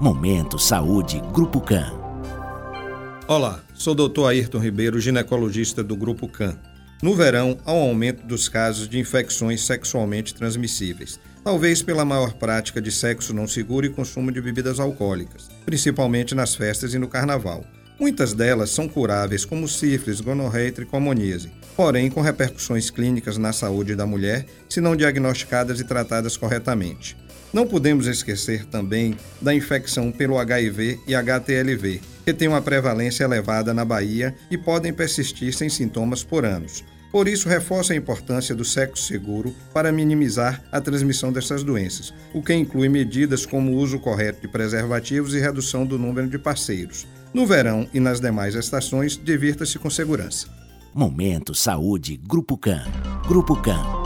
Momento Saúde Grupo CAN. Olá, sou o Dr. Ayrton Ribeiro, ginecologista do Grupo CAN. No verão, há um aumento dos casos de infecções sexualmente transmissíveis, talvez pela maior prática de sexo não seguro e consumo de bebidas alcoólicas, principalmente nas festas e no carnaval. Muitas delas são curáveis, como sífilis, gonorreia e tricomoníase, porém com repercussões clínicas na saúde da mulher se não diagnosticadas e tratadas corretamente. Não podemos esquecer também da infecção pelo HIV e HTLV, que tem uma prevalência elevada na Bahia e podem persistir sem sintomas por anos. Por isso, reforça a importância do sexo seguro para minimizar a transmissão dessas doenças, o que inclui medidas como o uso correto de preservativos e redução do número de parceiros. No verão e nas demais estações, divirta-se com segurança. Momento Saúde Grupo CAN. Grupo CAN.